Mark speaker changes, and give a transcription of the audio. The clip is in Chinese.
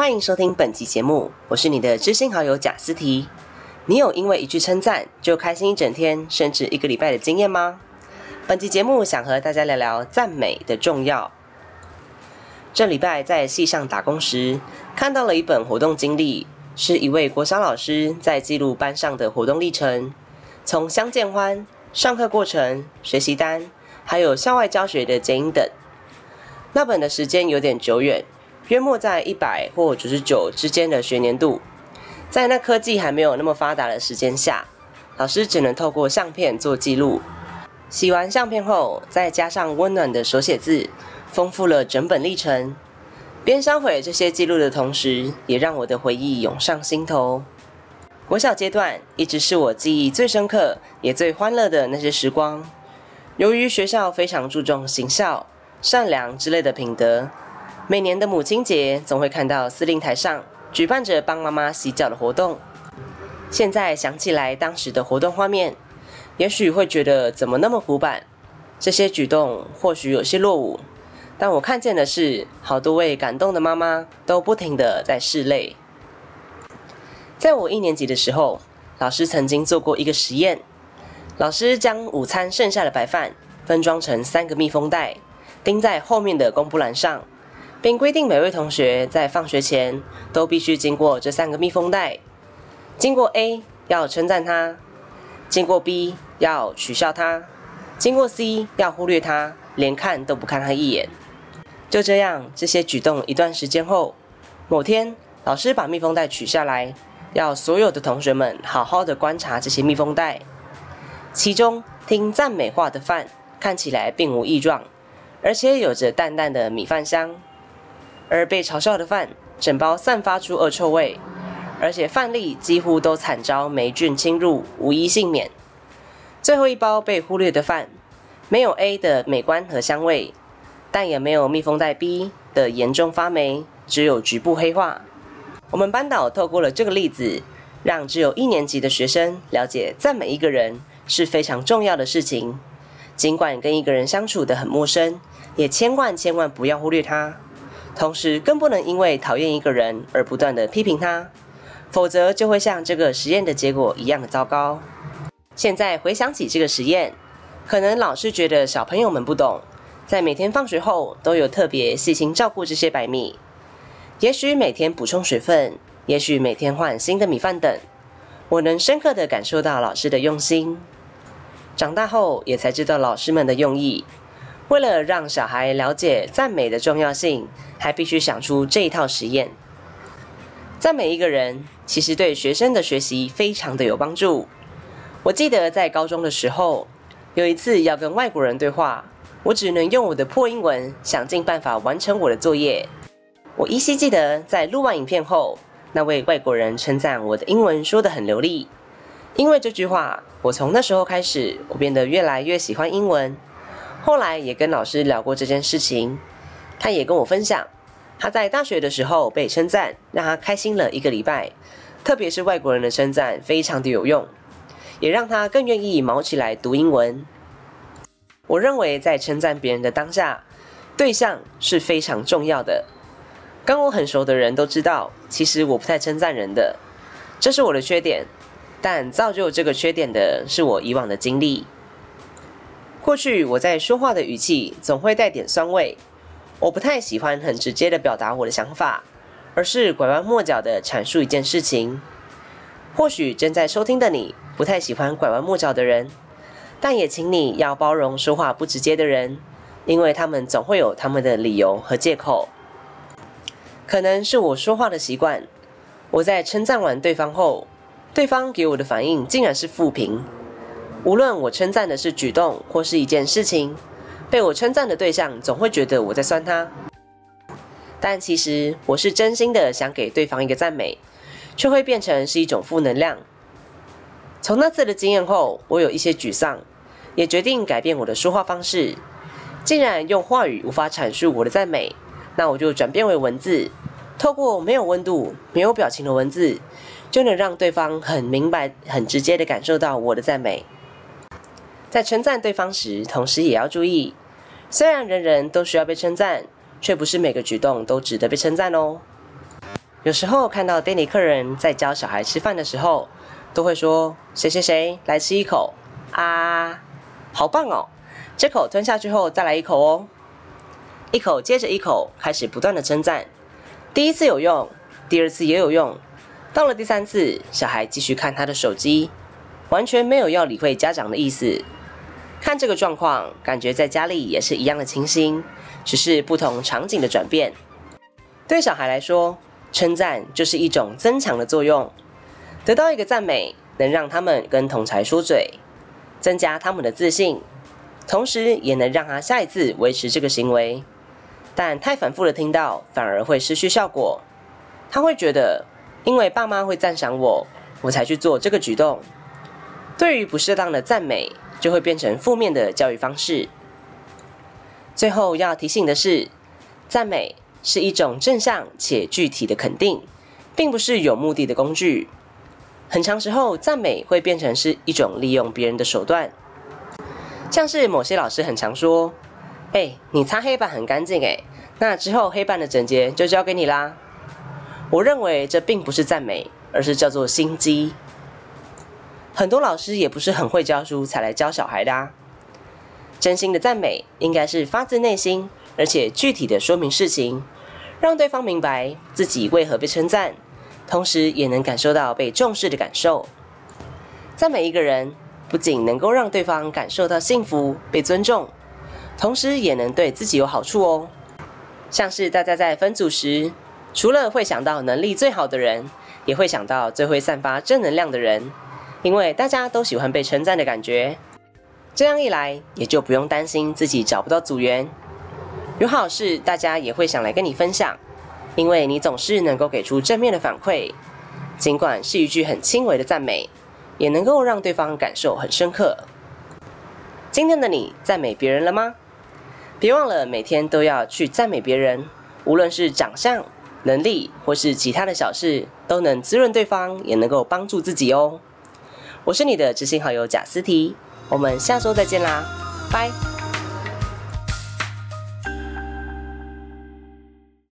Speaker 1: 欢迎收听本集节目，我是你的知心好友贾思提。你有因为一句称赞就开心一整天，甚至一个礼拜的经验吗？本集节目想和大家聊聊赞美的重要。这礼拜在戏上打工时，看到了一本活动经历，是一位国小老师在记录班上的活动历程，从相见欢、上课过程、学习单，还有校外教学的剪影等。那本的时间有点久远，约莫在一百或九十九之间的学年度。在那科技还没有那么发达的时间下，老师只能透过相片做记录。洗完相片后，再加上温暖的手写字，丰富了整本历程。边销毁这些记录的同时，也让我的回忆涌上心头。国小阶段一直是我记忆最深刻也最欢乐的那些时光。由于学校非常注重行孝、善良之类的品德，每年的母亲节总会看到司令台上。举办着帮妈妈洗脚的活动，现在想起来当时的活动画面，也许会觉得怎么那么古板？这些举动或许有些落伍，但我看见的是好多位感动的妈妈都不停的在拭泪。在我一年级的时候，老师曾经做过一个实验，老师将午餐剩下的白饭分装成三个密封袋，钉在后面的公布栏上。并规定每位同学在放学前都必须经过这三个密封袋。经过 A 要称赞他，经过 B 要取笑他，经过 C 要忽略他，连看都不看他一眼。就这样，这些举动一段时间后，某天老师把密封袋取下来，要所有的同学们好好的观察这些密封袋。其中听赞美话的饭看起来并无异状，而且有着淡淡的米饭香。而被嘲笑的饭，整包散发出恶臭味，而且饭粒几乎都惨遭霉菌侵入，无一幸免。最后一包被忽略的饭，没有 A 的美观和香味，但也没有密封袋 B 的严重发霉，只有局部黑化。我们班导透过了这个例子，让只有一年级的学生了解赞美一个人是非常重要的事情。尽管跟一个人相处的很陌生，也千万千万不要忽略他。同时，更不能因为讨厌一个人而不断的批评他，否则就会像这个实验的结果一样的糟糕。现在回想起这个实验，可能老师觉得小朋友们不懂，在每天放学后都有特别细心照顾这些白米，也许每天补充水分，也许每天换新的米饭等。我能深刻的感受到老师的用心。长大后也才知道老师们的用意。为了让小孩了解赞美的重要性，还必须想出这一套实验。赞美一个人，其实对学生的学习非常的有帮助。我记得在高中的时候，有一次要跟外国人对话，我只能用我的破英文想尽办法完成我的作业。我依稀记得，在录完影片后，那位外国人称赞我的英文说得很流利。因为这句话，我从那时候开始，我变得越来越喜欢英文。后来也跟老师聊过这件事情，他也跟我分享，他在大学的时候被称赞，让他开心了一个礼拜，特别是外国人的称赞非常的有用，也让他更愿意毛起来读英文。我认为在称赞别人的当下，对象是非常重要的。跟我很熟的人都知道，其实我不太称赞人的，这是我的缺点，但造就这个缺点的是我以往的经历。过去我在说话的语气总会带点酸味，我不太喜欢很直接的表达我的想法，而是拐弯抹角的阐述一件事情。或许正在收听的你不太喜欢拐弯抹角的人，但也请你要包容说话不直接的人，因为他们总会有他们的理由和借口。可能是我说话的习惯，我在称赞完对方后，对方给我的反应竟然是负评。无论我称赞的是举动或是一件事情，被我称赞的对象总会觉得我在酸他。但其实我是真心的想给对方一个赞美，却会变成是一种负能量。从那次的经验后，我有一些沮丧，也决定改变我的说话方式。既然用话语无法阐述我的赞美，那我就转变为文字，透过没有温度、没有表情的文字，就能让对方很明白、很直接的感受到我的赞美。在称赞对方时，同时也要注意，虽然人人都需要被称赞，却不是每个举动都值得被称赞哦。有时候看到店里客人在教小孩吃饭的时候，都会说：“谁谁谁来吃一口啊，好棒哦！这口吞下去后再来一口哦。”一口接着一口，开始不断的称赞。第一次有用，第二次也有用，到了第三次，小孩继续看他的手机，完全没有要理会家长的意思。看这个状况，感觉在家里也是一样的情形，只是不同场景的转变。对小孩来说，称赞就是一种增强的作用，得到一个赞美，能让他们跟同才说嘴，增加他们的自信，同时也能让他下一次维持这个行为。但太反复的听到，反而会失去效果。他会觉得，因为爸妈会赞赏我，我才去做这个举动。对于不适当的赞美，就会变成负面的教育方式。最后要提醒的是，赞美是一种正向且具体的肯定，并不是有目的的工具。很长时候，赞美会变成是一种利用别人的手段，像是某些老师很常说：“哎，你擦黑板很干净哎，那之后黑板的整洁就交给你啦。”我认为这并不是赞美，而是叫做心机。很多老师也不是很会教书才来教小孩的啊。真心的赞美应该是发自内心，而且具体的说明事情，让对方明白自己为何被称赞，同时也能感受到被重视的感受。赞美一个人，不仅能够让对方感受到幸福、被尊重，同时也能对自己有好处哦。像是大家在分组时，除了会想到能力最好的人，也会想到最会散发正能量的人。因为大家都喜欢被称赞的感觉，这样一来也就不用担心自己找不到组员。有好事，大家也会想来跟你分享，因为你总是能够给出正面的反馈，尽管是一句很轻微的赞美，也能够让对方感受很深刻。今天的你赞美别人了吗？别忘了每天都要去赞美别人，无论是长相、能力或是其他的小事，都能滋润对方，也能够帮助自己哦。我是你的知心好友贾思提，我们下周再见啦，拜。